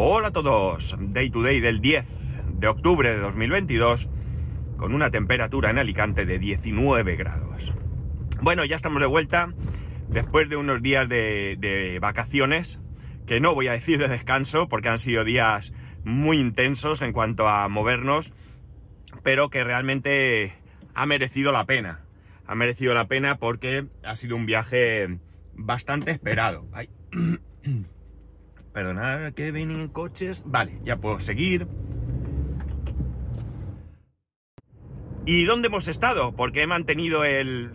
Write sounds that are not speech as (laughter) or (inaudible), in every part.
Hola a todos, Day to Day del 10 de octubre de 2022 con una temperatura en Alicante de 19 grados. Bueno, ya estamos de vuelta después de unos días de, vacaciones, que no voy a decir de descanso porque han sido días muy intensos en cuanto a movernos, pero que realmente ha merecido la pena. Ha merecido la pena porque ha sido un viaje bastante esperado. (clears throat) Perdonad que vienen coches. Vale, ya puedo seguir. ¿Y dónde hemos estado? Porque he mantenido el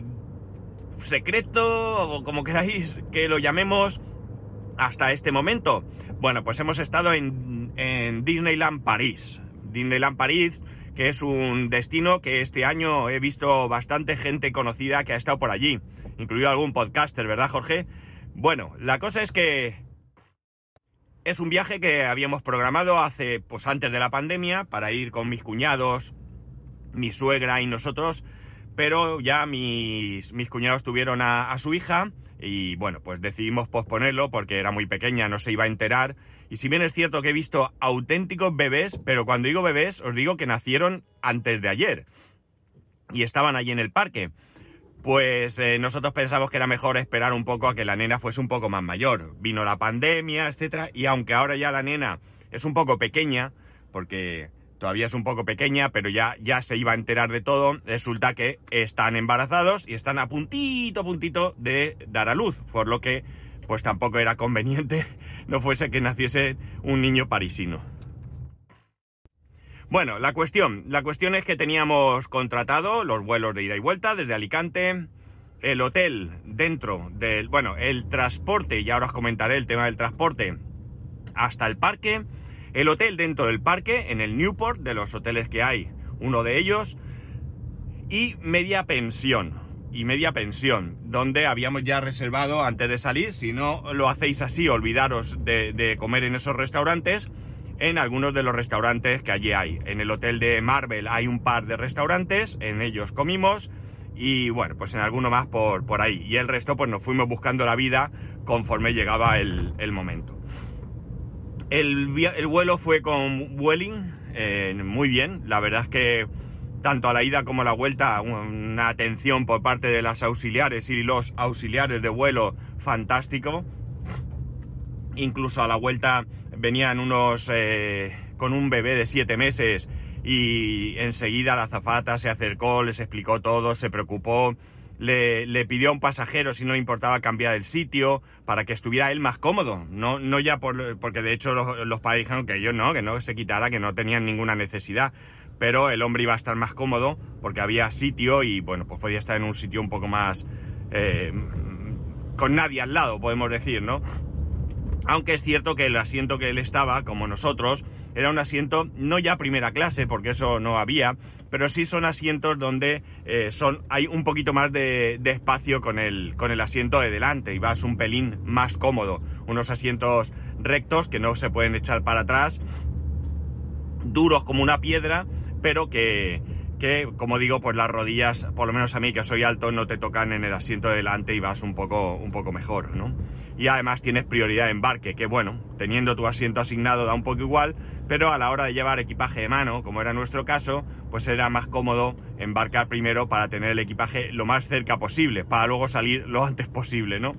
secreto, o como queráis que lo llamemos, hasta este momento. Bueno, pues hemos estado en, en Disneyland París. Disneyland París, que es un destino que este año he visto bastante gente conocida que ha estado por allí, incluido algún podcaster, ¿verdad, Jorge? Bueno, la cosa es que es un viaje que habíamos programado hace, pues antes de la pandemia, para ir con mis cuñados, mi suegra y nosotros, pero ya mis, mis cuñados tuvieron a, su hija y bueno, pues decidimos posponerlo porque era muy pequeña, no se iba a enterar. Y si bien es cierto que he visto auténticos bebés, pero cuando digo bebés os digo que nacieron antes de ayer y estaban allí en el parque. Pues eh, nosotros pensamos que era mejor esperar un poco a que la nena fuese un poco más mayor. Vino la pandemia, etcétera, y aunque ahora ya la nena es un poco pequeña, porque todavía es un poco pequeña, pero ya, ya se iba a enterar de todo, resulta que están embarazados y están a puntito, puntito de dar a luz, por lo que pues tampoco era conveniente (laughs) no fuese que naciese un niño parisino. Bueno, la cuestión, la cuestión es que teníamos contratado los vuelos de ida y vuelta desde Alicante, el hotel dentro del, bueno, el transporte, y ahora os comentaré el tema del transporte, hasta el parque, el hotel dentro del parque, en el Newport, de los hoteles que hay, uno de ellos, y media pensión, y media pensión, donde habíamos ya reservado antes de salir, si no lo hacéis así, olvidaros de, de comer en esos restaurantes, en algunos de los restaurantes que allí hay. En el hotel de Marvel hay un par de restaurantes, en ellos comimos y bueno, pues en alguno más por, por ahí. Y el resto pues nos fuimos buscando la vida conforme llegaba el, el momento. El, el, vuelo fue con Welling, eh, muy bien, la verdad es que tanto a la ida como a la vuelta una atención por parte de las auxiliares y los auxiliares de vuelo fantástico. Incluso a la vuelta venían unos eh, con un bebé de siete meses y enseguida la azafata se acercó, les explicó todo, se preocupó, le, pidió a un pasajero si no le importaba cambiar el sitio para que estuviera él más cómodo, no, no ya por, porque de hecho los, los padres dijeron que ellos no, que no se quitara, que no tenían ninguna necesidad, pero el hombre iba a estar más cómodo porque había sitio y bueno, pues podía estar en un sitio un poco más... Eh, con nadie al lado, podemos decir, ¿no? Aunque es cierto que el asiento que él estaba, como nosotros, era un asiento no ya primera clase, porque eso no había, pero sí son asientos donde eh, son, hay un poquito más de, espacio con el, con el asiento de delante y vas un pelín más cómodo. Unos asientos rectos que no se pueden echar para atrás, duros como una piedra, pero que, que, como digo, pues las rodillas, por lo menos a mí que soy alto, no te tocan en el asiento de delante y vas un poco, un poco mejor, ¿no? Y además tienes prioridad de embarque, que bueno, teniendo tu asiento asignado da un poco igual, pero a la hora de llevar equipaje de mano, como era nuestro caso, pues era más cómodo embarcar primero para tener el equipaje lo más cerca posible, para luego salir lo antes posible, ¿no?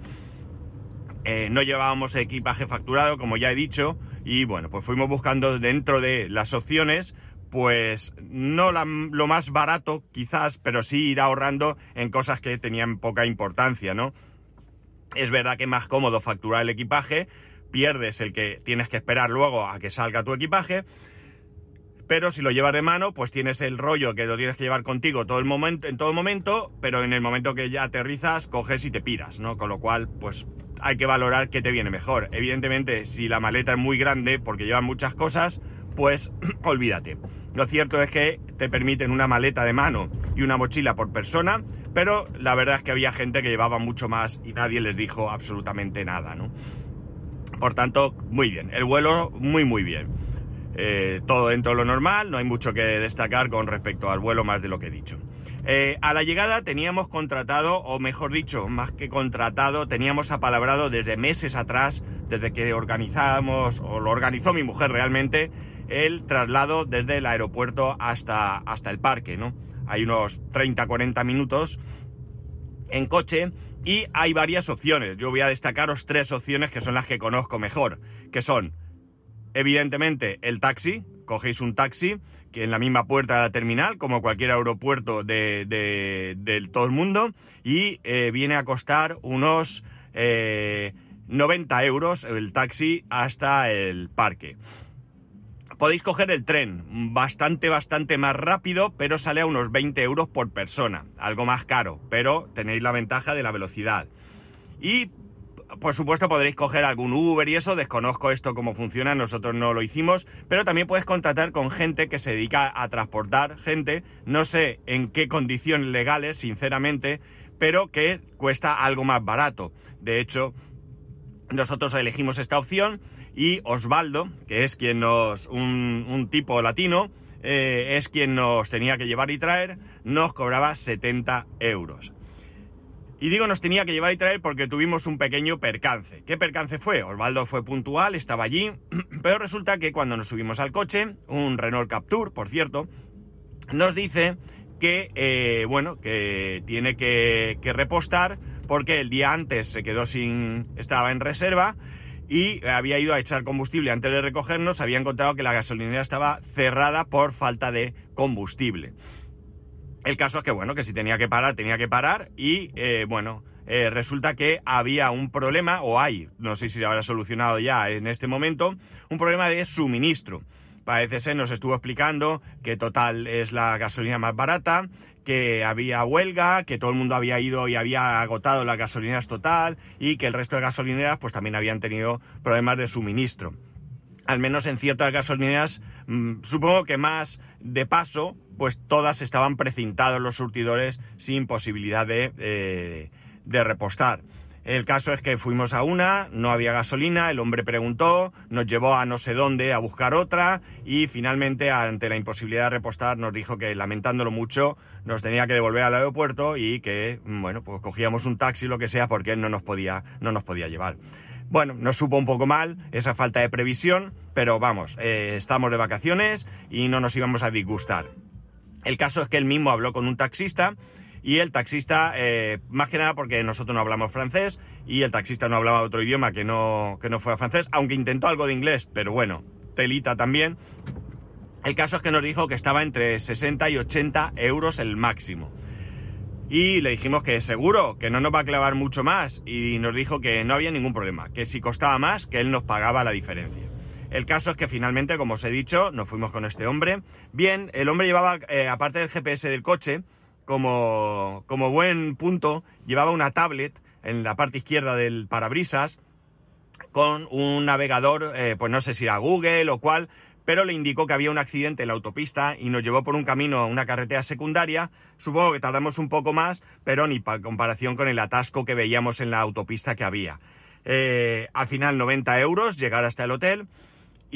Eh, no llevábamos equipaje facturado, como ya he dicho, y bueno, pues fuimos buscando dentro de las opciones pues no lo más barato quizás, pero sí ir ahorrando en cosas que tenían poca importancia, ¿no? Es verdad que es más cómodo facturar el equipaje, pierdes el que tienes que esperar luego a que salga tu equipaje, pero si lo llevas de mano, pues tienes el rollo que lo tienes que llevar contigo todo el momento, en todo momento, pero en el momento que ya aterrizas, coges y te piras, ¿no? Con lo cual, pues hay que valorar qué te viene mejor. Evidentemente, si la maleta es muy grande porque lleva muchas cosas, pues (clears throat) olvídate. Lo cierto es que te permiten una maleta de mano y una mochila por persona, pero la verdad es que había gente que llevaba mucho más y nadie les dijo absolutamente nada, ¿no? Por tanto, muy bien. El vuelo, muy, muy bien. Eh, todo dentro de lo normal, no hay mucho que destacar con respecto al vuelo más de lo que he dicho. Eh, a la llegada teníamos contratado, o mejor dicho, más que contratado, teníamos apalabrado desde meses atrás desde que organizamos, o lo organizó mi mujer realmente, el traslado desde el aeropuerto hasta, hasta el parque, ¿no? Hay unos 30-40 minutos en coche y hay varias opciones. Yo voy a destacaros tres opciones que son las que conozco mejor, que son, evidentemente, el taxi, cogéis un taxi que en la misma puerta de la terminal, como cualquier aeropuerto de, todo el mundo, y eh, viene a costar unos 90 eh, euros el taxi hasta el parque podéis coger el tren, bastante, bastante más rápido, pero sale a unos 20 euros por persona, algo más caro, pero tenéis la ventaja de la velocidad. Y, por supuesto, podréis coger algún Uber y eso, desconozco esto cómo funciona, nosotros no lo hicimos, pero también puedes contratar con gente que se dedica a transportar gente, no sé en qué condiciones legales, sinceramente, pero que cuesta algo más barato. De hecho, nosotros elegimos esta opción y Osvaldo, que es quien nos, un, tipo latino, eh, es quien nos tenía que llevar y traer, nos cobraba 70 euros. Y digo nos tenía que llevar y traer porque tuvimos un pequeño percance. ¿Qué percance fue? Osvaldo fue puntual, estaba allí, (clears throat) pero resulta que cuando nos subimos al coche, un Renault Capture, por cierto, nos dice que, eh, bueno, que tiene que, que repostar porque el día antes se quedó sin, estaba en reserva y había ido a echar combustible antes de recogernos, había encontrado que la gasolinera estaba cerrada por falta de combustible. El caso es que, bueno, que si tenía que parar, tenía que parar y, eh, bueno, eh, resulta que había un problema, o hay, no sé si se habrá solucionado ya en este momento, un problema de suministro. Parece ser, nos estuvo explicando que Total es la gasolina más barata, que había huelga, que todo el mundo había ido y había agotado las gasolineras total y que el resto de gasolineras pues también habían tenido problemas de suministro. Al menos en ciertas gasolineras, mm, supongo que más de paso, pues todas estaban precintados los surtidores sin posibilidad de, eh, de repostar. El caso es que fuimos a una, no había gasolina, el hombre preguntó, nos llevó a no sé dónde a buscar otra y finalmente ante la imposibilidad de repostar nos dijo que lamentándolo mucho nos tenía que devolver al aeropuerto y que bueno, pues cogíamos un taxi lo que sea porque él no nos podía no nos podía llevar. Bueno, nos supo un poco mal esa falta de previsión, pero vamos, eh, estamos de vacaciones y no nos íbamos a disgustar. El caso es que él mismo habló con un taxista y el taxista, eh, más que nada porque nosotros no hablamos francés y el taxista no hablaba otro idioma que no, que no fuera francés, aunque intentó algo de inglés, pero bueno, telita también. El caso es que nos dijo que estaba entre 60 y 80 euros el máximo. Y le dijimos que seguro, que no nos va a clavar mucho más. Y nos dijo que no había ningún problema, que si costaba más, que él nos pagaba la diferencia. El caso es que finalmente, como os he dicho, nos fuimos con este hombre. Bien, el hombre llevaba, eh, aparte del GPS del coche, como, como buen punto, llevaba una tablet en la parte izquierda del parabrisas con un navegador, eh, pues no sé si era Google o cual, pero le indicó que había un accidente en la autopista y nos llevó por un camino a una carretera secundaria. Supongo que tardamos un poco más, pero ni para comparación con el atasco que veíamos en la autopista que había. Eh, al final 90 euros llegar hasta el hotel.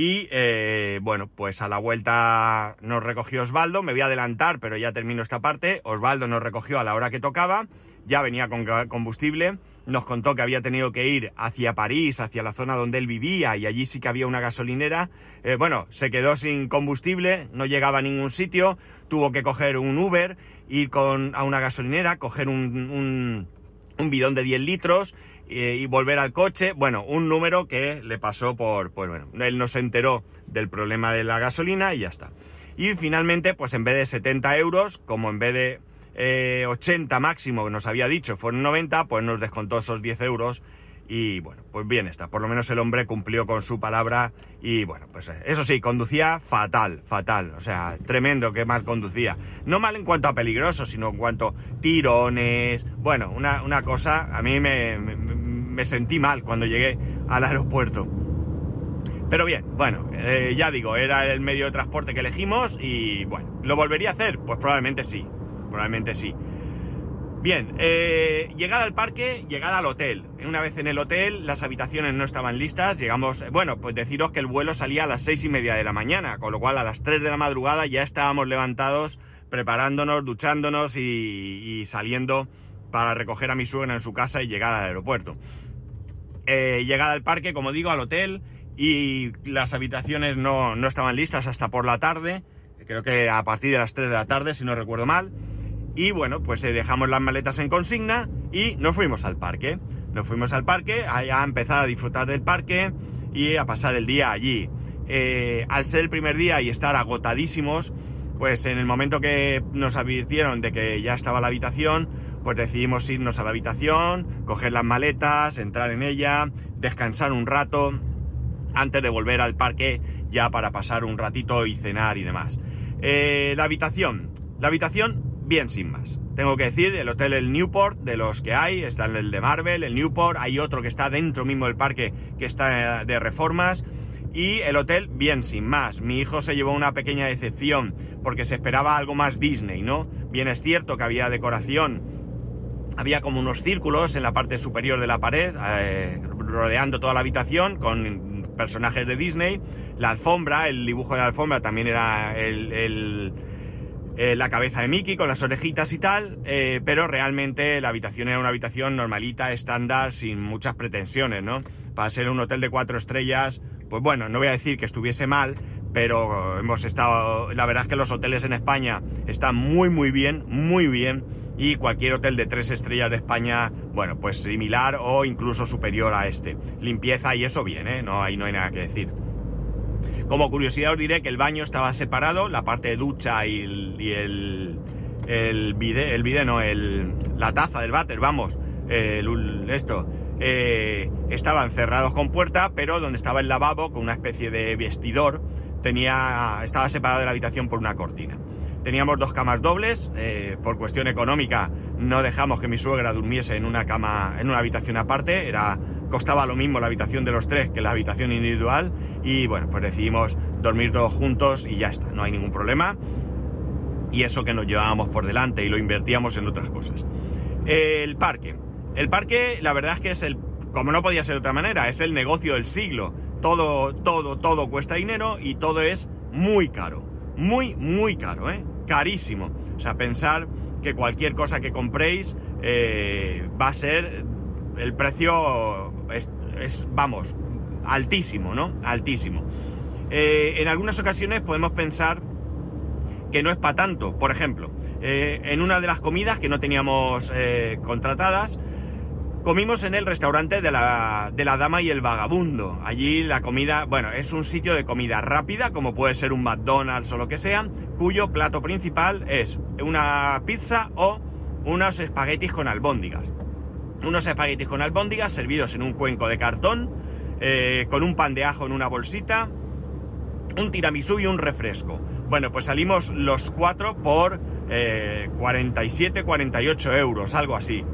Y eh, bueno, pues a la vuelta nos recogió Osvaldo, me voy a adelantar, pero ya termino esta parte. Osvaldo nos recogió a la hora que tocaba, ya venía con combustible, nos contó que había tenido que ir hacia París, hacia la zona donde él vivía, y allí sí que había una gasolinera. Eh, bueno, se quedó sin combustible, no llegaba a ningún sitio, tuvo que coger un Uber, ir con, a una gasolinera, coger un, un, bidón de 10 litros y volver al coche. Bueno, un número que le pasó por, pues bueno, él no se enteró del problema de la gasolina y ya está. Y finalmente, pues en vez de 70 euros, como en vez de 80 eh, máximo que nos había dicho, fueron 90, pues nos descontó esos 10 euros y bueno, pues bien está. Por lo menos el hombre cumplió con su palabra y bueno, pues eh, eso sí, conducía fatal, fatal. O sea, tremendo que mal conducía. No mal en cuanto a peligroso, sino en cuanto a tirones. Bueno, una, una cosa, a mí me, me, sentí mal cuando llegué al aeropuerto. Pero bien, bueno, eh, ya digo, era el medio de transporte que elegimos y bueno, ¿lo volvería a hacer? Pues probablemente sí, probablemente sí. Bien, eh, llegada al parque, llegada al hotel. Una vez en el hotel, las habitaciones no estaban listas. Llegamos, bueno, pues deciros que el vuelo salía a las seis y media de la mañana, con lo cual a las 3 de la madrugada ya estábamos levantados, preparándonos, duchándonos y, saliendo para recoger a mi suegra en su casa y llegar al aeropuerto. Eh, llegada al parque, como digo, al hotel, y las habitaciones no, no estaban listas hasta por la tarde, creo que a partir de las 3 de la tarde, si no recuerdo mal. Y bueno, pues eh, dejamos las maletas en consigna y nos fuimos al parque. Nos fuimos al parque a, empezar a disfrutar del parque y a pasar el día allí. Eh, al ser el primer día y estar agotadísimos, pues en el momento que nos advirtieron de que ya estaba la habitación, pues decidimos irnos a la habitación, coger las maletas, entrar en ella, descansar un rato antes de volver al parque ya para pasar un ratito y cenar y demás. Eh, la habitación. La habitación, bien sin más. Tengo que decir, el hotel El Newport, de los que hay, está el de Marvel, el Newport, hay otro que está dentro mismo del parque que está de reformas. Y el hotel, bien sin más. Mi hijo se llevó una pequeña decepción porque se esperaba algo más Disney, ¿no? Bien es cierto que había decoración, había como unos círculos en la parte superior de la pared, eh, rodeando toda la habitación con personajes de Disney. La alfombra, el dibujo de la alfombra también era el, eh, la cabeza de Mickey con las orejitas y tal, eh, pero realmente la habitación era una habitación normalita, estándar, sin muchas pretensiones, ¿no? Para ser un hotel de cuatro estrellas, pues bueno, no voy a decir que estuviese mal, pero hemos estado, la verdad es que los hoteles en España están muy muy bien, muy bien, y cualquier hotel de tres estrellas de España, bueno, pues similar o incluso superior a este. Limpieza y eso bien, ¿eh? No, ahí no hay nada que decir. Como curiosidad os diré que el baño estaba separado, la parte de ducha y el, el, el el no, el, la taza del váter, vamos, el, esto, eh, estaban cerrados con puerta, pero donde estaba el lavabo, con una especie de vestidor, tenía, estaba separado de la habitación por una cortina. Teníamos dos camas dobles, eh, por cuestión económica no dejamos que mi suegra durmiese en una cama, en una habitación aparte, era, costaba lo mismo la habitación de los tres que la habitación individual y bueno, pues decidimos dormir todos juntos y ya está, no hay ningún problema. Y eso que nos llevábamos por delante y lo invertíamos en otras cosas. El parque. El parque, la verdad es que es el, como no podía ser de otra manera, es el negocio del siglo. Todo, todo, todo cuesta dinero y todo es muy caro. Muy, muy caro, ¿eh? Carísimo. O sea, pensar que cualquier cosa que compréis eh, va a ser el precio es, vamos altísimo no altísimo. Eh, en algunas ocasiones podemos pensar que no es para tanto. Por ejemplo eh, en una de las comidas que no teníamos contratadas Comimos en el restaurante de la, de la Dama y el Vagabundo. Allí la comida, bueno, es un sitio de comida rápida, como puede ser un McDonald's o lo que sea, cuyo plato principal es una pizza o unos espaguetis con albóndigas. Unos espaguetis con albóndigas servidos en un cuenco de cartón, eh, con un pan de ajo en una bolsita, un tiramisú y un refresco. Bueno, pues salimos los cuatro por 47, eh, 48 euros, algo así.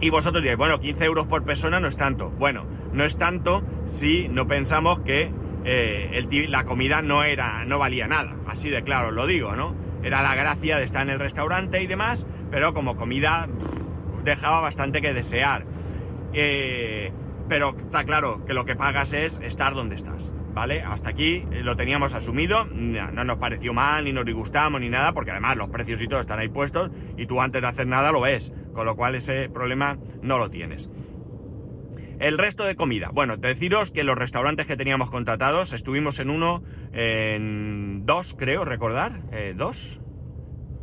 Y vosotros diréis, bueno, 15 euros por persona no es tanto. Bueno, no es tanto si no pensamos que eh, la comida no era, no valía nada. Así de claro lo digo, ¿no? Era la gracia de estar en el restaurante y demás, pero como comida dejaba bastante que desear. Eh, pero está claro que lo que pagas es estar donde estás, ¿vale? Hasta aquí lo teníamos asumido, no nos pareció mal, ni nos disgustamos, ni nada, porque además los precios y todo están ahí puestos y tú antes de hacer nada lo ves con lo cual ese problema no lo tienes. El resto de comida. Bueno, deciros que los restaurantes que teníamos contratados, estuvimos en uno, en dos, creo, recordar, eh, dos.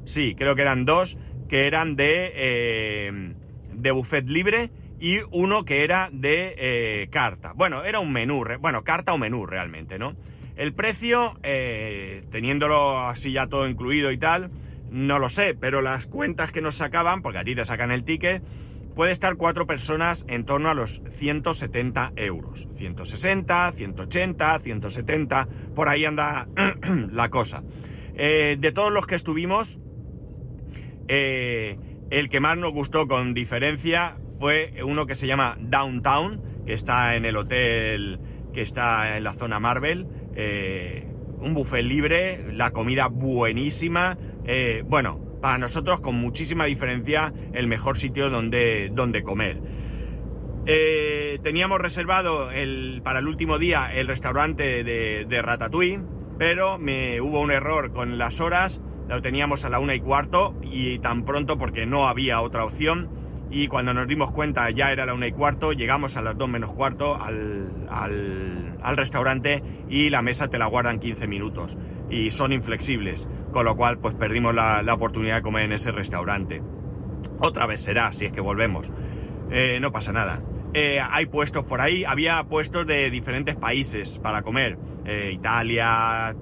Sí, creo que eran dos, que eran de, eh, buffet libre y uno que era de eh, carta. Bueno, era un menú, bueno, carta o menú realmente, ¿no? El precio, teniéndolo así ya todo incluido y tal, no lo sé, pero las cuentas que nos sacaban, porque a ti te sacan el ticket, puede estar cuatro personas en torno a los 170 euros. 160, 180, 170, por ahí anda (clears throat) la cosa. Eh, de todos los que estuvimos, eh, el que más nos gustó con diferencia fue uno que se llama Downtown, que está en el hotel que está en la zona Marvel. Eh, un buffet libre, la comida buenísima, eh, bueno, para nosotros con muchísima diferencia el mejor sitio donde, donde comer. Eh, teníamos reservado el, para el último día el restaurante de, de Ratatouille, pero me, hubo un error con las horas, lo teníamos a la una y cuarto y tan pronto porque no había otra opción y cuando nos dimos cuenta ya era la una y cuarto, llegamos a las dos menos cuarto al, al, restaurante y la mesa te la guardan 15 minutos y son inflexibles, con lo cual pues perdimos la, la oportunidad de comer en ese restaurante. Otra vez será, si es que volvemos. Eh, no pasa nada. Eh, hay puestos por ahí, había puestos de diferentes países para comer. Eh, Italia,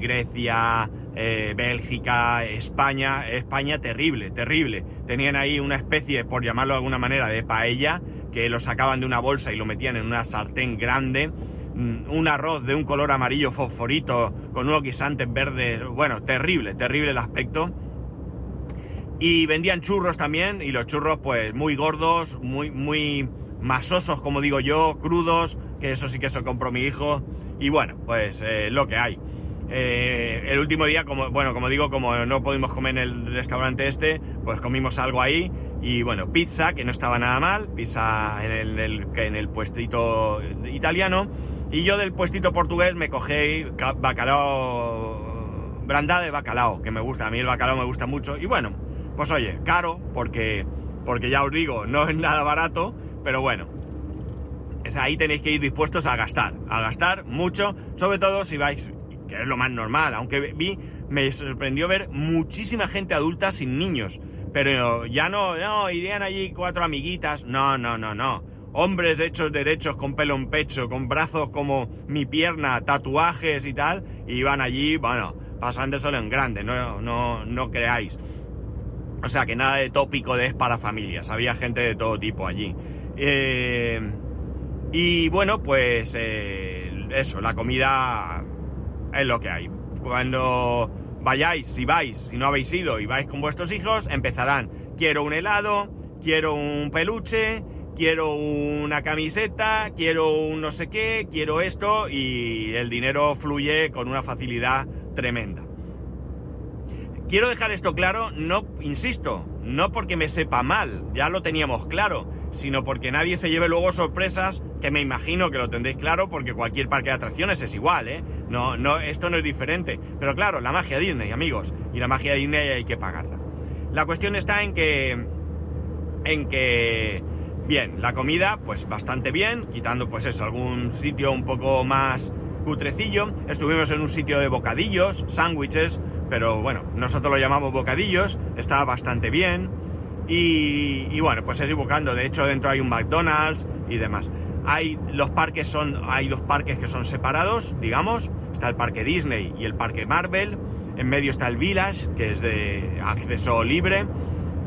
Grecia, Bélgica, España. España terrible, terrible. Tenían ahí una especie, por llamarlo de alguna manera, de paella, que lo sacaban de una bolsa y lo metían en una sartén grande. Mm, un arroz de un color amarillo fosforito con unos guisantes verdes. Bueno, terrible, terrible el aspecto y vendían churros también, y los churros pues muy gordos, muy, muy masosos como digo yo, crudos, que eso sí que eso compró mi hijo. Y bueno, pues eh, lo que hay. Eh, el último día, como, bueno, como digo, como no pudimos comer en el restaurante este, pues comimos algo ahí. Y bueno, pizza, que no estaba nada mal, pizza en el, en el puestito italiano. Y yo del puestito portugués me cogí bacalao, brandada de bacalao, que me gusta, a mí el bacalao me gusta mucho. Y bueno, pues oye, caro, porque, porque ya os digo, no es nada barato, pero bueno. ahí tenéis que ir dispuestos a gastar, a gastar mucho, sobre todo si vais, que es lo más normal, aunque vi, me sorprendió ver muchísima gente adulta sin niños, pero ya no, no, irían allí cuatro amiguitas, no, no, no, no. Hombres hechos derechos con pelo en pecho, con brazos como mi pierna, tatuajes y tal, iban allí, bueno, solo en grande, no, no, no creáis. O sea que nada de tópico de es para familias, había gente de todo tipo allí. Eh, y bueno, pues eh, eso, la comida es lo que hay. Cuando vayáis, si vais, si no habéis ido y vais con vuestros hijos, empezarán, quiero un helado, quiero un peluche, quiero una camiseta, quiero un no sé qué, quiero esto y el dinero fluye con una facilidad tremenda. Quiero dejar esto claro, no, insisto, no porque me sepa mal, ya lo teníamos claro, sino porque nadie se lleve luego sorpresas, que me imagino que lo tendréis claro, porque cualquier parque de atracciones es igual, ¿eh? No, no, esto no es diferente. Pero claro, la magia Disney, amigos, y la magia Disney hay que pagarla. La cuestión está en que, en que, bien, la comida, pues bastante bien, quitando pues eso, algún sitio un poco más cutrecillo. Estuvimos en un sitio de bocadillos, sándwiches, pero bueno, nosotros lo llamamos bocadillos, está bastante bien. Y, bueno, pues es buscando. De hecho, dentro hay un McDonald's y demás. Hay los parques son, hay dos parques que son separados, digamos. Está el parque Disney y el parque Marvel. En medio está el Village, que es de acceso libre.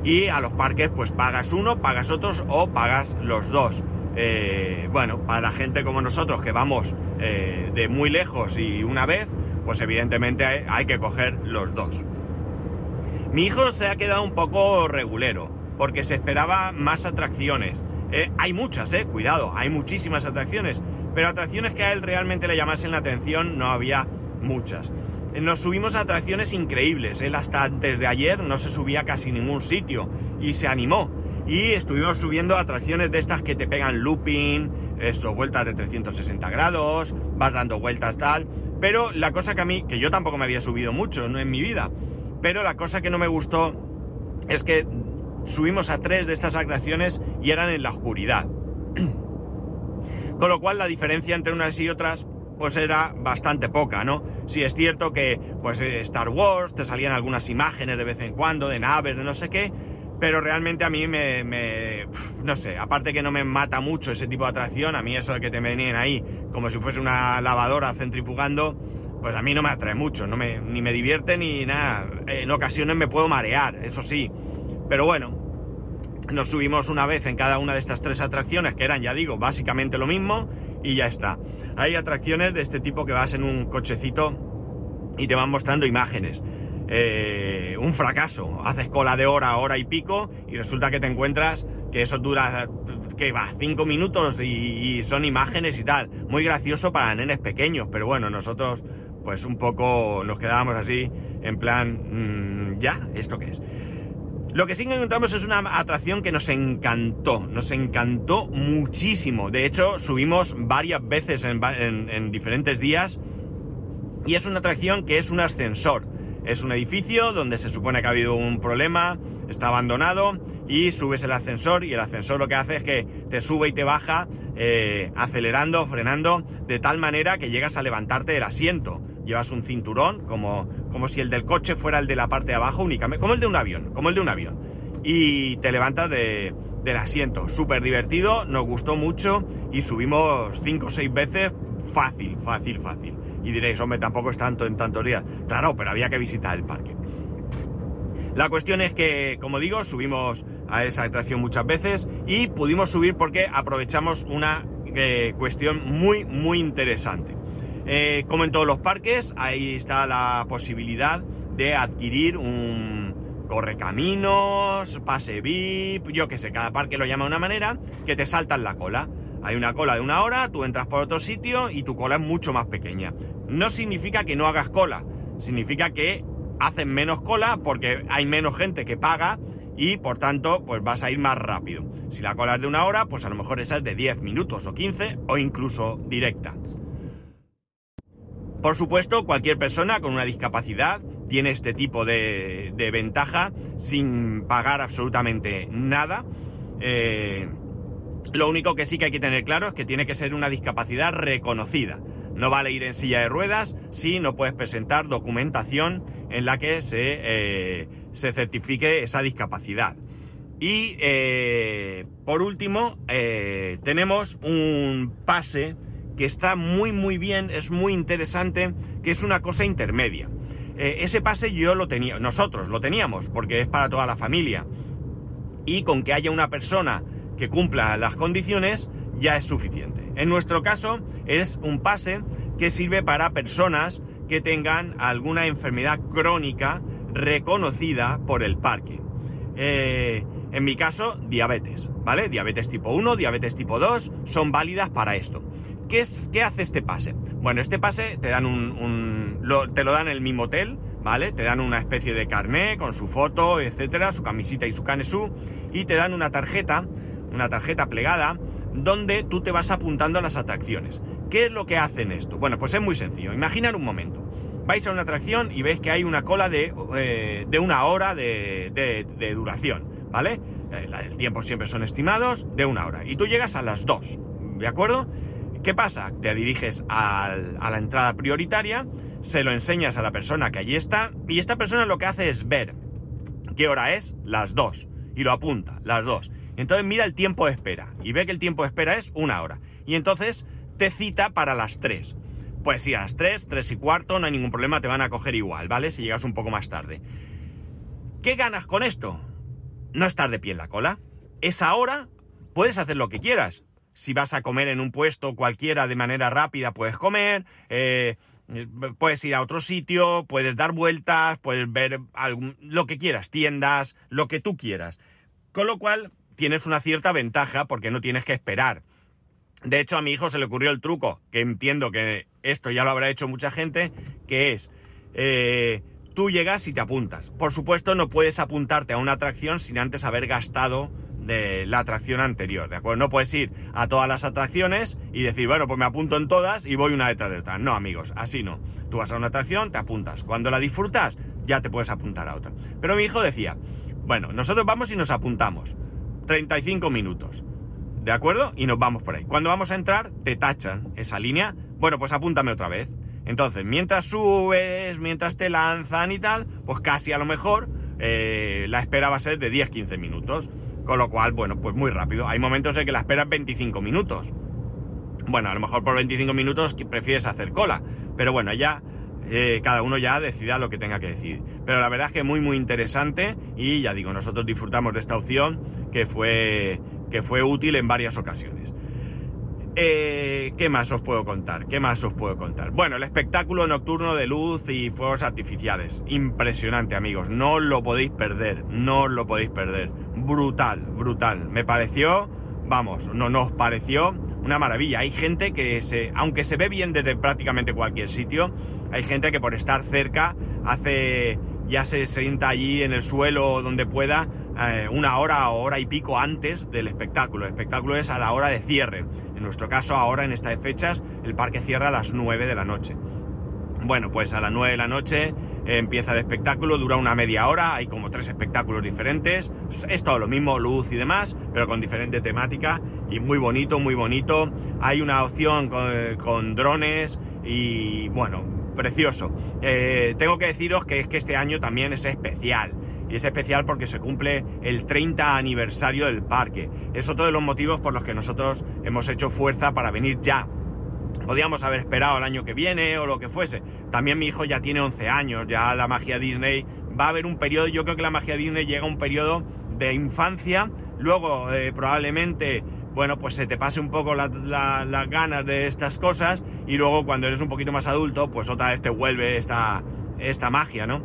Y a los parques, pues pagas uno, pagas otros o pagas los dos. Eh, bueno, para la gente como nosotros que vamos eh, de muy lejos y una vez, pues evidentemente hay, que coger los dos. Mi hijo se ha quedado un poco regulero, porque se esperaba más atracciones. Eh, hay muchas, eh, cuidado, hay muchísimas atracciones, pero atracciones que a él realmente le llamasen la atención no había muchas. Eh, nos subimos a atracciones increíbles, él hasta antes de ayer no se subía a casi ningún sitio y se animó. Y estuvimos subiendo atracciones de estas que te pegan looping, esto, vueltas de 360 grados, vas dando vueltas tal. Pero la cosa que a mí, que yo tampoco me había subido mucho ¿no? en mi vida, pero la cosa que no me gustó es que subimos a tres de estas atracciones y eran en la oscuridad. (clears throat) Con lo cual la diferencia entre unas y otras pues era bastante poca, ¿no? Sí es cierto que pues eh, Star Wars te salían algunas imágenes de vez en cuando de naves, de no sé qué, pero realmente a mí me, me, no sé, aparte que no me mata mucho ese tipo de atracción, a mí eso de que te venían ahí como si fuese una lavadora centrifugando, pues a mí no me atrae mucho, no me, ni me divierte ni nada. En ocasiones me puedo marear, eso sí. Pero bueno, nos subimos una vez en cada una de estas tres atracciones, que eran, ya digo, básicamente lo mismo, y ya está. Hay atracciones de este tipo que vas en un cochecito y te van mostrando imágenes. Eh, un fracaso. Haces cola de hora, hora y pico, y resulta que te encuentras que eso dura que va, cinco minutos y, son imágenes y tal. Muy gracioso para nenes pequeños, pero bueno, nosotros pues un poco nos quedábamos así, en plan, mm, ya, ¿esto qué es? Lo que sí que encontramos es una atracción que nos encantó, nos encantó muchísimo. De hecho, subimos varias veces en, diferentes días y es una atracción que es un ascensor. Es un edificio donde se supone que ha habido un problema, está abandonado y subes el ascensor y el ascensor lo que hace es que te sube y te baja eh, acelerando, frenando, de tal manera que llegas a levantarte del asiento. Llevas un cinturón como, como si el del coche fuera el de la parte de abajo únicamente, como el de un avión, como el de un avión. Y te levantas de, del asiento. Súper divertido, nos gustó mucho y subimos 5 o 6 veces fácil, fácil, fácil. Y diréis, hombre, tampoco es tanto en tantos días. Claro, pero había que visitar el parque. La cuestión es que, como digo, subimos a esa atracción muchas veces y pudimos subir porque aprovechamos una eh, cuestión muy, muy interesante. Eh, como en todos los parques, ahí está la posibilidad de adquirir un correcaminos, pase VIP, yo que sé, cada parque lo llama de una manera, que te saltan la cola. Hay una cola de una hora, tú entras por otro sitio y tu cola es mucho más pequeña. No significa que no hagas cola, significa que hacen menos cola porque hay menos gente que paga y por tanto pues vas a ir más rápido. Si la cola es de una hora, pues a lo mejor esa es de 10 minutos o 15 o incluso directa. Por supuesto, cualquier persona con una discapacidad tiene este tipo de, ventaja sin pagar absolutamente nada. Eh, lo único que sí que hay que tener claro es que tiene que ser una discapacidad reconocida. No vale ir en silla de ruedas si no puedes presentar documentación en la que se, eh, se certifique esa discapacidad. Y eh, por último, tenemos un pase que está muy muy bien, es muy interesante, que es una cosa intermedia. ese pase yo lo tenía, nosotros lo teníamos, porque es para toda la familia. Y con que haya una persona que cumpla las condiciones ya es suficiente. En nuestro caso es un pase que sirve para personas que tengan alguna enfermedad crónica reconocida por el parque. Eh, en mi caso, diabetes, ¿vale? Diabetes tipo 1, diabetes tipo 2 son válidas para esto. ¿Qué, es, qué hace este pase? Bueno, este pase te dan un, te lo dan en el mismo hotel, ¿vale? Te dan una especie de carné con su foto, etcétera, su camisita y su canesú, y te dan una tarjeta una tarjeta plegada, donde tú te vas apuntando a las atracciones. ¿Qué es lo que hacen esto? Bueno, pues es muy sencillo. Imaginar un momento. Vais a una atracción y veis que hay una cola de, eh, de una hora de, duración, ¿vale? Eh, el tiempo siempre son estimados de una hora. Y tú llegas a las dos, ¿de acuerdo? ¿Qué pasa? Te diriges a la entrada prioritaria, se lo enseñas a la persona que allí está y esta persona lo que hace es ver qué hora es, las dos, y lo apunta, las dos. Entonces mira el tiempo de espera y ve que el tiempo de espera es una hora. Y entonces te cita para las 3. Pues sí, a las 3, 3 y cuarto, no hay ningún problema, te van a coger igual, ¿vale? Si llegas un poco más tarde. ¿Qué ganas con esto? No estar de pie en la cola. Esa hora puedes hacer lo que quieras. Si vas a comer en un puesto cualquiera de manera rápida, puedes comer. Eh, puedes ir a otro sitio, puedes dar vueltas, puedes ver lo que quieras, tiendas, lo que tú quieras. Con lo cual, tienes una cierta ventaja porque no tienes que esperar. De hecho, a mi hijo se le ocurrió el truco, que entiendo que esto ya lo habrá hecho mucha gente, que es, eh, tú llegas y te apuntas. Por supuesto, no puedes apuntarte a una atracción sin antes haber gastado de la atracción anterior, ¿de acuerdo? No puedes ir a todas las atracciones y decir, bueno, pues me apunto en todas y voy una detrás de otra. No, amigos, así no. Tú vas a una atracción, te apuntas. Cuando la disfrutas, ya te puedes apuntar a otra. Pero mi hijo decía, bueno, nosotros vamos y nos apuntamos. 35 minutos. ¿De acuerdo? Y nos vamos por ahí. Cuando vamos a entrar, te tachan esa línea. Bueno, pues apúntame otra vez. Entonces, mientras subes, mientras te lanzan y tal, pues casi a lo mejor eh, la espera va a ser de 10-15 minutos. Con lo cual, bueno, pues muy rápido. Hay momentos en que la espera es 25 minutos. Bueno, a lo mejor por 25 minutos prefieres hacer cola. Pero bueno, ya eh, cada uno ya decida lo que tenga que decir. Pero la verdad es que muy muy interesante y ya digo, nosotros disfrutamos de esta opción que fue, que fue útil en varias ocasiones. Eh, ¿Qué más os puedo contar? ¿Qué más os puedo contar? Bueno, el espectáculo nocturno de luz y fuegos artificiales. Impresionante, amigos. No lo podéis perder. No lo podéis perder. Brutal, brutal. Me pareció, vamos, no nos pareció una maravilla. Hay gente que se, aunque se ve bien desde prácticamente cualquier sitio, hay gente que por estar cerca hace, ya se sienta allí en el suelo donde pueda eh, una hora o hora y pico antes del espectáculo. El espectáculo es a la hora de cierre. En nuestro caso, ahora en estas fechas, el parque cierra a las 9 de la noche. Bueno, pues a las 9 de la noche empieza el espectáculo, dura una media hora, hay como tres espectáculos diferentes, es todo lo mismo, luz y demás, pero con diferente temática y muy bonito, muy bonito. Hay una opción con, drones y bueno, precioso. Eh, tengo que deciros que es que este año también es especial. Y es especial porque se cumple el 30 aniversario del parque. Es otro de los motivos por los que nosotros hemos hecho fuerza para venir ya Podíamos haber esperado el año que viene o lo que fuese. También mi hijo ya tiene 11 años, ya la magia Disney va a haber un periodo, yo creo que la magia Disney llega a un periodo de infancia, luego eh, probablemente, bueno, pues se te pase un poco las ganas de estas cosas y luego cuando eres un poquito más adulto, pues otra vez te vuelve esta, esta magia, ¿no?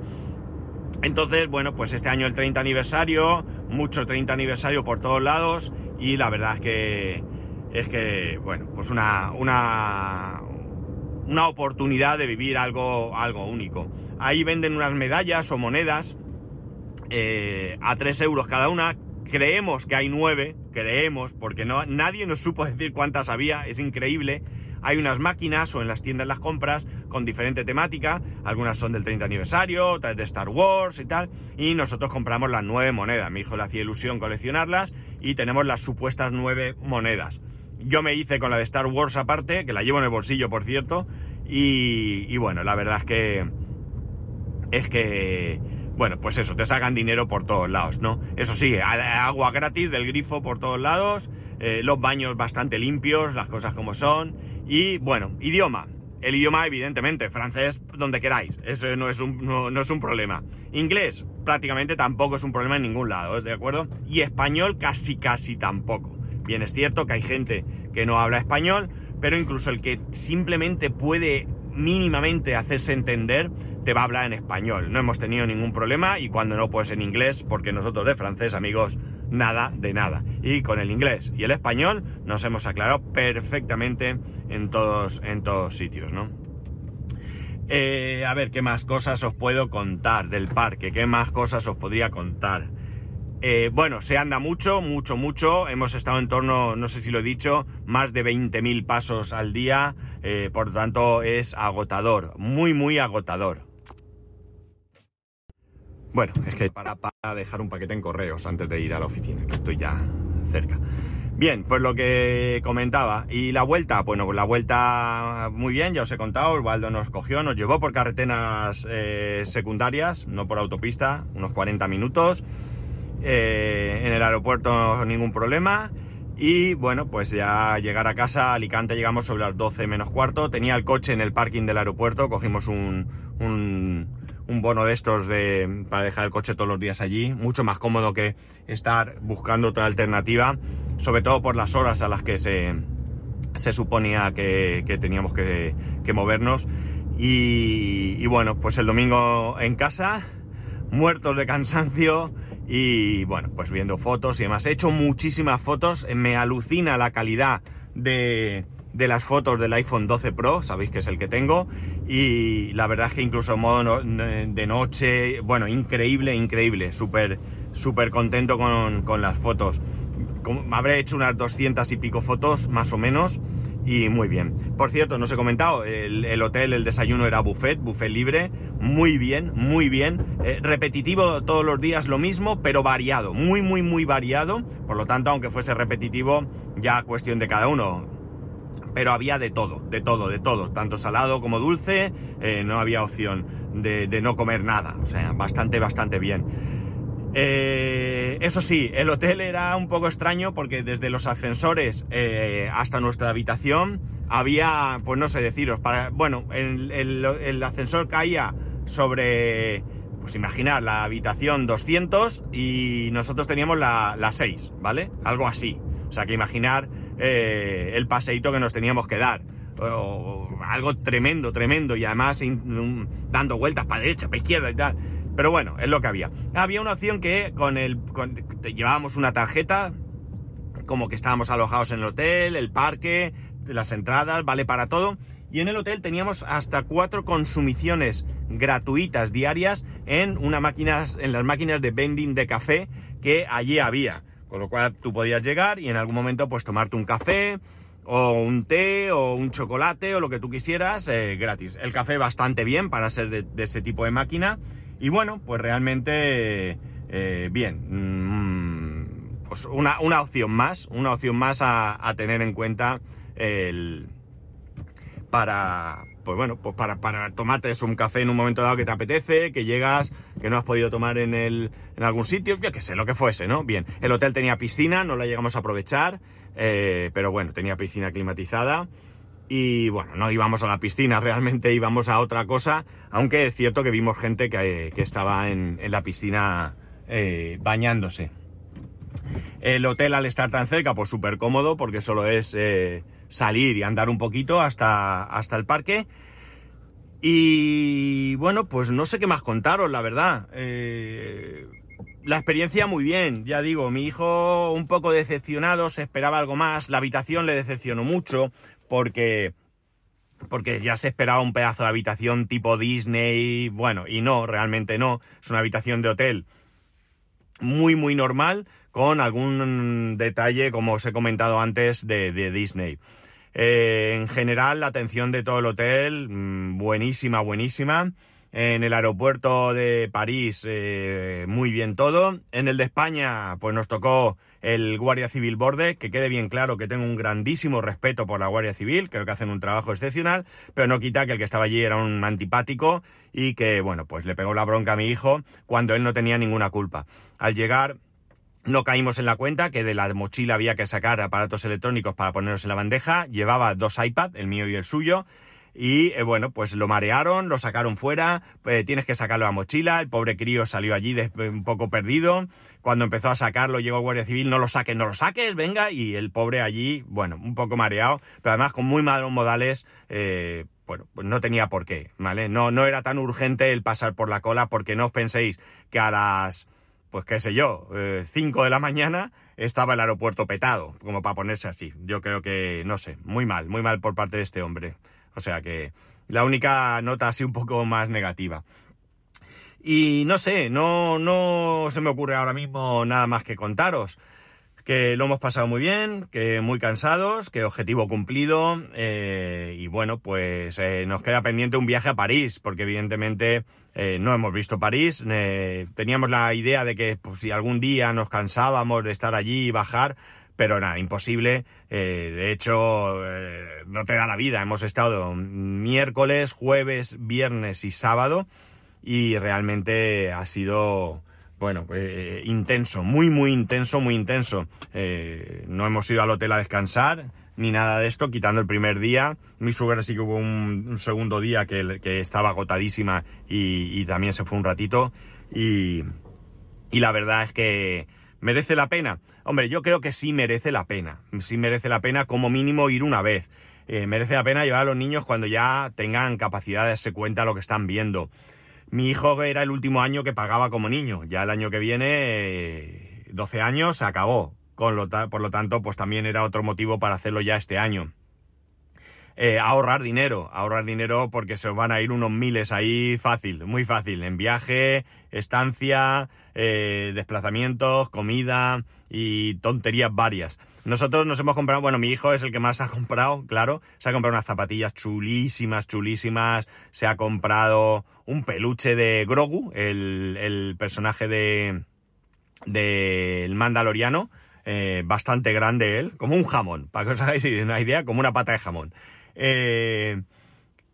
Entonces, bueno, pues este año el 30 aniversario, mucho 30 aniversario por todos lados y la verdad es que es que, bueno, pues una, una, una oportunidad de vivir algo, algo único. Ahí venden unas medallas o monedas eh, a 3 euros cada una. Creemos que hay 9, creemos, porque no, nadie nos supo decir cuántas había, es increíble. Hay unas máquinas o en las tiendas las compras con diferente temática, algunas son del 30 aniversario, otras de Star Wars y tal, y nosotros compramos las 9 monedas. Mi hijo le hacía ilusión coleccionarlas y tenemos las supuestas 9 monedas. Yo me hice con la de Star Wars aparte, que la llevo en el bolsillo, por cierto. Y, bueno, la verdad es que. Es que. Bueno, pues eso, te sacan dinero por todos lados, ¿no? Eso sí, agua gratis del grifo por todos lados, eh, los baños bastante limpios, las cosas como son. Y bueno, idioma. El idioma, evidentemente, francés donde queráis, eso no es, un, no es un problema. Inglés, prácticamente tampoco es un problema en ningún lado, ¿de acuerdo? Y español casi casi tampoco. Bien, es cierto que hay gente que no habla español, pero incluso el que simplemente puede mínimamente hacerse entender, te va a hablar en español. No hemos tenido ningún problema y cuando no, pues en inglés, porque nosotros de francés, amigos, nada de nada. Y con el inglés y el español nos hemos aclarado perfectamente en todos, en todos sitios, ¿no? Eh, a ver, ¿qué más cosas os puedo contar del parque? ¿Qué más cosas os podría contar? Eh, bueno, se anda mucho, mucho, mucho. Hemos estado en torno, no sé si lo he dicho, más de 20.000 pasos al día. Eh, por lo tanto, es agotador, muy, muy agotador. Bueno, es que para, para dejar un paquete en correos antes de ir a la oficina, que estoy ya cerca. Bien, pues lo que comentaba. Y la vuelta, bueno, la vuelta muy bien, ya os he contado, Osvaldo nos cogió, nos llevó por carreteras eh, secundarias, no por autopista, unos 40 minutos. Eh, en el aeropuerto ningún problema. Y bueno, pues ya llegar a casa, Alicante llegamos sobre las 12 menos cuarto. Tenía el coche en el parking del aeropuerto, cogimos un, un, bono de estos de, para dejar el coche todos los días allí. Mucho más cómodo que estar buscando otra alternativa, sobre todo por las horas a las que se, se suponía que, teníamos que, movernos. Y, y bueno, pues el domingo en casa, muertos de cansancio y bueno, pues viendo fotos y demás. He hecho muchísimas fotos, me alucina la calidad de, de las fotos del iPhone 12 Pro, sabéis que es el que tengo, y la verdad es que incluso en modo de noche, bueno, increíble, increíble, súper, súper contento con, con las fotos. Habré hecho unas 200 y pico fotos, más o menos, y muy bien. Por cierto, no os he comentado, el, hotel, el desayuno era buffet, buffet libre, muy bien, muy bien. Eh, repetitivo todos los días lo mismo, pero variado, muy, muy, muy variado. Por lo tanto, aunque fuese repetitivo, ya cuestión de cada uno. Pero había de todo, de todo, de todo, tanto salado como dulce, eh, no había opción de, no comer nada, o sea, bastante, bastante bien. Eh, eso sí, el hotel era un poco extraño porque desde los ascensores eh, hasta nuestra habitación había, pues no sé deciros, para, bueno, el, ascensor caía sobre, pues imaginar, la habitación 200 y nosotros teníamos la, 6, ¿vale? Algo así. O sea que imaginar eh, el paseíto que nos teníamos que dar. algo tremendo, tremendo y además dando vueltas para derecha, para izquierda y tal. Pero bueno, es lo que había. Había una opción que con el. llevábamos una tarjeta, como que estábamos alojados en el hotel, el parque, las entradas, vale para todo. Y en el hotel teníamos hasta cuatro consumiciones gratuitas diarias en, una máquina, en las máquinas de vending de café que allí había. Con lo cual tú podías llegar y en algún momento pues tomarte un café o un té o un chocolate o lo que tú quisieras eh, gratis. El café bastante bien para ser de, ese tipo de máquina y bueno, pues realmente eh, bien. Mm, pues una, opción más, una opción más a, tener en cuenta el, para, pues bueno, pues para, para tomarte un café en un momento dado que te apetece, que llegas, que no has podido tomar en, el, en algún sitio, yo qué sé, lo que fuese, ¿no? Bien, el hotel tenía piscina, no la llegamos a aprovechar, eh, pero bueno, tenía piscina climatizada. Y bueno, no íbamos a la piscina, (laughs) realmente íbamos a otra cosa, aunque es cierto que vimos gente que, estaba en, la piscina eh, bañándose. El hotel al estar tan cerca, pues súper cómodo, porque solo es eh, salir y andar un poquito hasta, hasta el parque. Y bueno, pues no sé qué más contaros, la verdad. Eh, la experiencia muy bien, ya digo, mi hijo un poco decepcionado, se esperaba algo más, la habitación le decepcionó mucho porque porque ya se esperaba un pedazo de habitación tipo Disney, bueno, y no, realmente no, es una habitación de hotel muy muy normal con algún detalle como os he comentado antes de, Disney. Eh, en general la atención de todo el hotel mm, buenísima, buenísima. En el aeropuerto de París, eh, muy bien todo. En el de España, pues nos tocó el Guardia Civil Borde, que quede bien claro que tengo un grandísimo respeto por la Guardia Civil, creo que hacen un trabajo excepcional, pero no quita que el que estaba allí era un antipático y que, bueno, pues le pegó la bronca a mi hijo cuando él no tenía ninguna culpa. Al llegar no caímos en la cuenta que de la mochila había que sacar aparatos electrónicos para ponerlos en la bandeja. Llevaba dos iPads, el mío y el suyo, y eh, bueno, pues lo marearon, lo sacaron fuera, eh, tienes que sacarlo a la mochila, el pobre crío salió allí un poco perdido, cuando empezó a sacarlo llegó Guardia Civil, no lo saques, no lo saques, venga, y el pobre allí, bueno, un poco mareado, pero además con muy malos modales, eh, bueno, pues no tenía por qué, ¿vale? No, no era tan urgente el pasar por la cola porque no os penséis que a las, pues qué sé yo, 5 de la mañana estaba el aeropuerto petado, como para ponerse así. Yo creo que, no sé, muy mal, muy mal por parte de este hombre. O sea que la única nota así un poco más negativa. Y no sé, no, no se me ocurre ahora mismo nada más que contaros. Que lo hemos pasado muy bien, que muy cansados, que objetivo cumplido. Eh, y bueno, pues eh, nos queda pendiente un viaje a París, porque evidentemente eh, no hemos visto París. teníamos la idea de que pues, si algún día nos cansábamos de estar allí y bajar, pero nada, imposible. De hecho, no te da la vida. Hemos estado miércoles, jueves, viernes y sábado y realmente ha sido, bueno, eh, intenso, muy, muy intenso, muy intenso. no hemos ido al hotel a descansar ni nada de esto, quitando el primer día. Mi suegra sí que hubo un, segundo día que, estaba agotadísima y, también se fue un ratito. Y, la verdad es que ¿Merece la pena? Hombre, yo creo que sí merece la pena. Sí merece la pena como mínimo ir una vez. Eh, merece la pena llevar a los niños cuando ya tengan capacidad de darse cuenta lo que están viendo. Mi hijo era el último año que pagaba como niño. Ya el año que viene, 12 eh, años, se acabó. Con lo por lo tanto, pues también era otro motivo para hacerlo ya este año. Eh, ahorrar dinero, ahorrar dinero porque se os van a ir unos miles ahí fácil, muy fácil, en viaje, estancia, eh, desplazamientos, comida y tonterías varias. Nosotros nos hemos comprado, bueno, mi hijo es el que más (laughs) ha comprado, claro, se ha comprado unas zapatillas chulísimas, chulísimas, se ha comprado un peluche de Grogu, el, personaje de del Mandaloriano, eh, bastante grande él, como un jamón, para que os hagáis una idea, como una pata de jamón. Eh,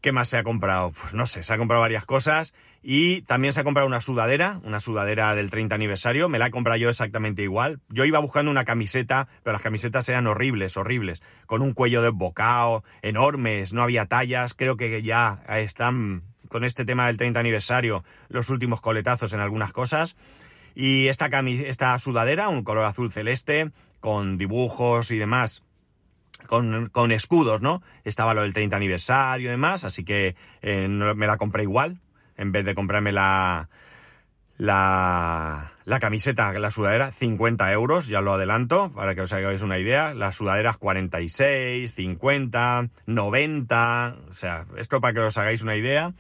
¿Qué más se ha comprado? Pues no sé, se ha comprado varias cosas y también se ha comprado una sudadera, una sudadera del 30 aniversario, me la he comprado yo exactamente igual. Yo iba buscando una camiseta, pero las camisetas eran horribles, horribles, con un cuello desbocado, enormes, no había tallas, creo que ya están con este tema del 30 aniversario los últimos coletazos en algunas cosas. Y esta, esta sudadera, un color azul celeste, con dibujos y demás, con, escudos, ¿no? Estaba lo del 30 aniversario y demás, así que eh, me la compré igual, en vez de comprarme la, la, la camiseta, la sudadera, 50 euros, ya lo adelanto, para que os hagáis una idea. Las sudaderas 46, 50, 90, o sea, esto para que os hagáis una idea.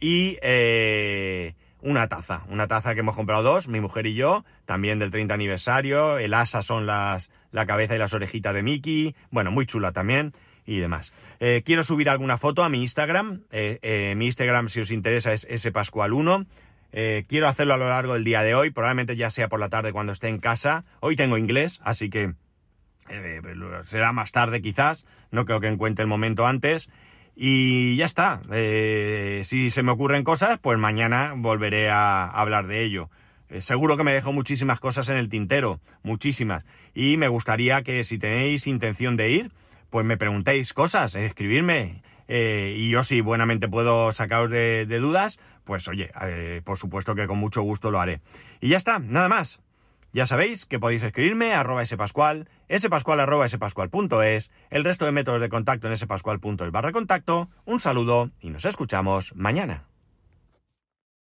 Y eh, una taza, una taza que hemos comprado dos, mi mujer y yo, también del 30 aniversario, el asa son las, la cabeza y las orejitas de Mickey, bueno, muy chula también y demás. Eh, quiero subir alguna foto a mi Instagram, eh, eh, mi Instagram si os interesa es spascual1, quiero hacerlo a lo largo del día de hoy, probablemente ya sea por la tarde cuando esté en casa, hoy tengo inglés, así que será más tarde quizás, no creo que encuentre el momento antes. Y ya está. Si se me ocurren cosas, pues mañana volveré a hablar de ello. Eh, seguro que me dejo muchísimas cosas en el tintero, muchísimas. Y me gustaría que si tenéis intención de ir, pues me preguntéis cosas, eh, escribirme. y yo si buenamente puedo sacaros de, dudas, pues oye, por supuesto que con mucho gusto lo haré. Y ya está, nada más. Ya sabéis que podéis escribirme a arroba spascual, spascual arroba spascual.es, el resto de métodos de contacto en spascual.es barra contacto. Un saludo y nos escuchamos mañana.